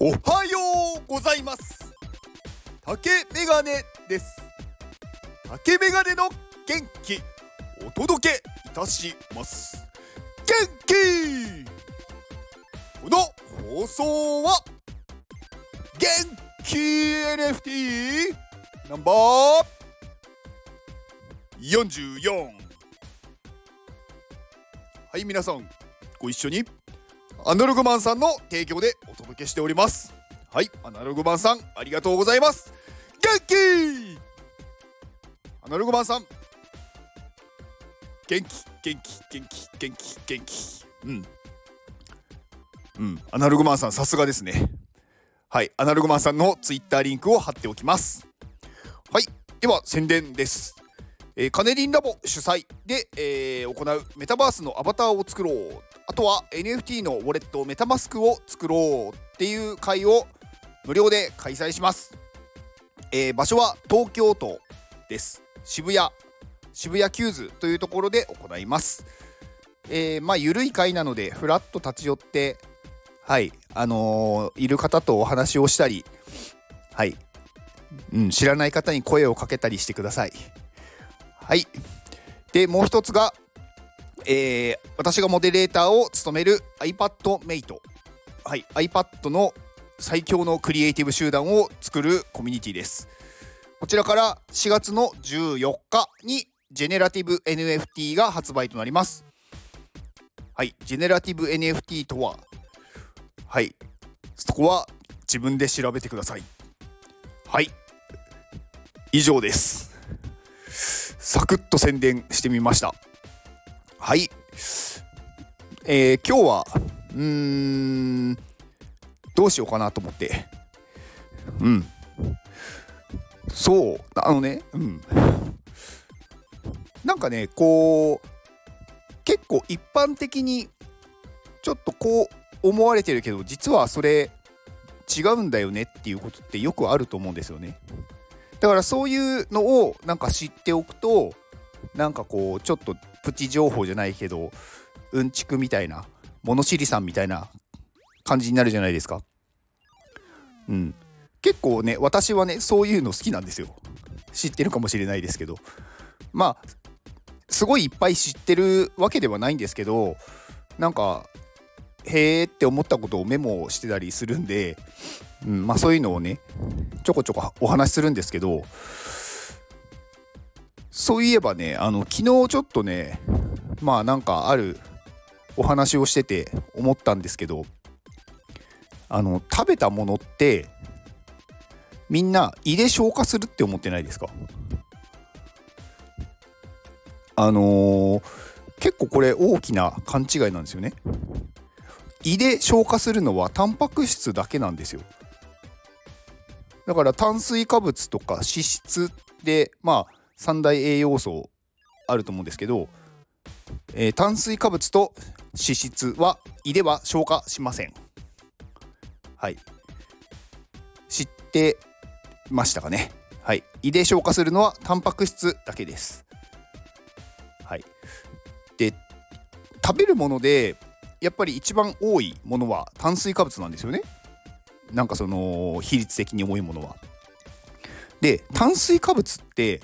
おはようございます。竹メガネです。竹メガネの元気お届けいたします。元気!この放送は元気 NFT ナンバー44はい皆さんご一緒にアナログマンさんの提供でお届けしております。はい。アナログマンさんありがとうございます。元気!アナログマンさん。元気元気元気元気元気。うん。うん。アナログマンさんさすがですね。はい。アナログマンさんのツイッターリンクを貼っておきます。はい。では宣伝です。えー、カネリンラボ主催で、えー、行うメタバースのアバターを作ろう。あとは NFT のウォレット MetaMask を作ろうっていう会を無料で開催します、えー、場所は東京都です。渋谷。渋谷 QWS というところで行います。えー、まあ緩い会なのでふらっと立ち寄ってはいあのー、いる方とお話をしたりはい、うん、知らない方に声をかけたりしてください。はい。でもう一つが、えー、私がモデレーターを務める iPadMate はい。iPad の最強のクリエイティブ集団を作るコミュニティです。こちらから4月の14日にジェネラティブ NFT が発売となります。はい。ジェネラティブ NFT とははい。そこは自分で調べてください。はい。以上です。サクッと宣伝してみました。はい。えー、今日はうーんどうしようかなと思って。うん。そう。あのねうん。なんかねこう結構一般的にちょっとこう思われてるけど実はそれ違うんだよねっていうことってよくあると思うんですよね。だからそういうのをなんか知っておくとなんかこうちょっとプチ情報じゃないけどうんちくみたいな物知りさんみたいな感じになるじゃないですか。うん。結構ね私はねそういうの好きなんですよ。知ってるかもしれないですけど。まあすごいいっぱい知ってるわけではないんですけどなんかへーって思ったことをメモしてたりするんでうん、まあそういうのをねちょこちょこお話しするんですけどそういえばねあの昨日ちょっとねまあなんかあるお話をしてて思ったんですけどあの食べたものってみんな胃で消化するって思ってないですか？あのー、結構これ大きな勘違いなんですよね。胃で消化するのはタンパク質だけなんですよ。だから炭水化物とか脂質でまあ三大栄養素あると思うんですけど、えー、炭水化物と脂質は胃では消化しません。はい。知ってましたかね？はい。胃で消化するのはタンパク質だけです。はい。で食べるものでやっぱり一番多いものは炭水化物なんですよねなんかその比率的に重いものは。で炭水化物って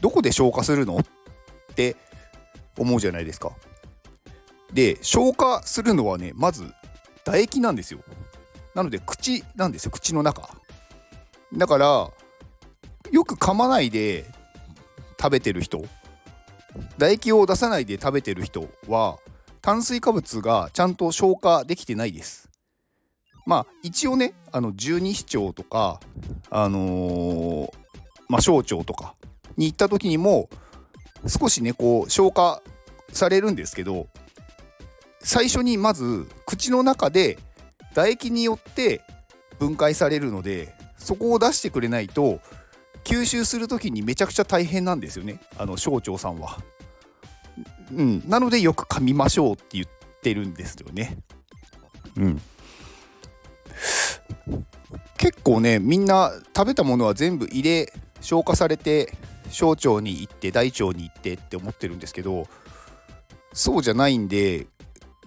どこで消化するの？って思うじゃないですか。で消化するのはねまず唾液なんですよ。なので口なんですよ口の中。だからよく噛まないで食べてる人唾液を出さないで食べてる人は炭水化物がちゃんと消化できてないです。まあ一応ねあの十二指腸とかあのー、まあ小腸とかに行った時にも少しねこう消化されるんですけど最初にまず口の中で唾液によって分解されるのでそこを出してくれないと吸収する時にめちゃくちゃ大変なんですよねあの小腸さんは。うん、なのでよく噛みましょうって言ってるんですよね。うん、結構ねみんな食べたものは全部胃で消化されて小腸に行って大腸に行ってって思ってるんですけどそうじゃないんで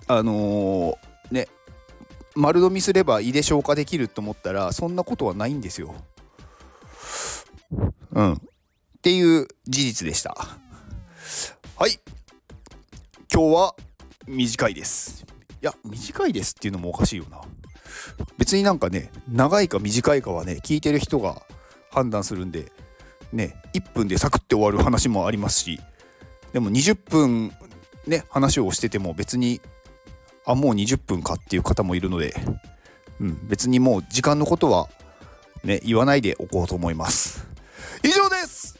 あのー、ね丸飲みすれば胃で消化できると思ったらそんなことはないんですよ。うん。っていう事実でした。今日は短いです。いや、短いですっていうのもおかしいよな。別になんかね、長いか短いかはね、聞いてる人が判断するんで、ね、1分でサクッて終わる話もありますし、でも20分ね、話をしてても別に、あ、もう20分かっていう方もいるので、うん、別にもう時間のことはね、言わないでおこうと思います。以上です、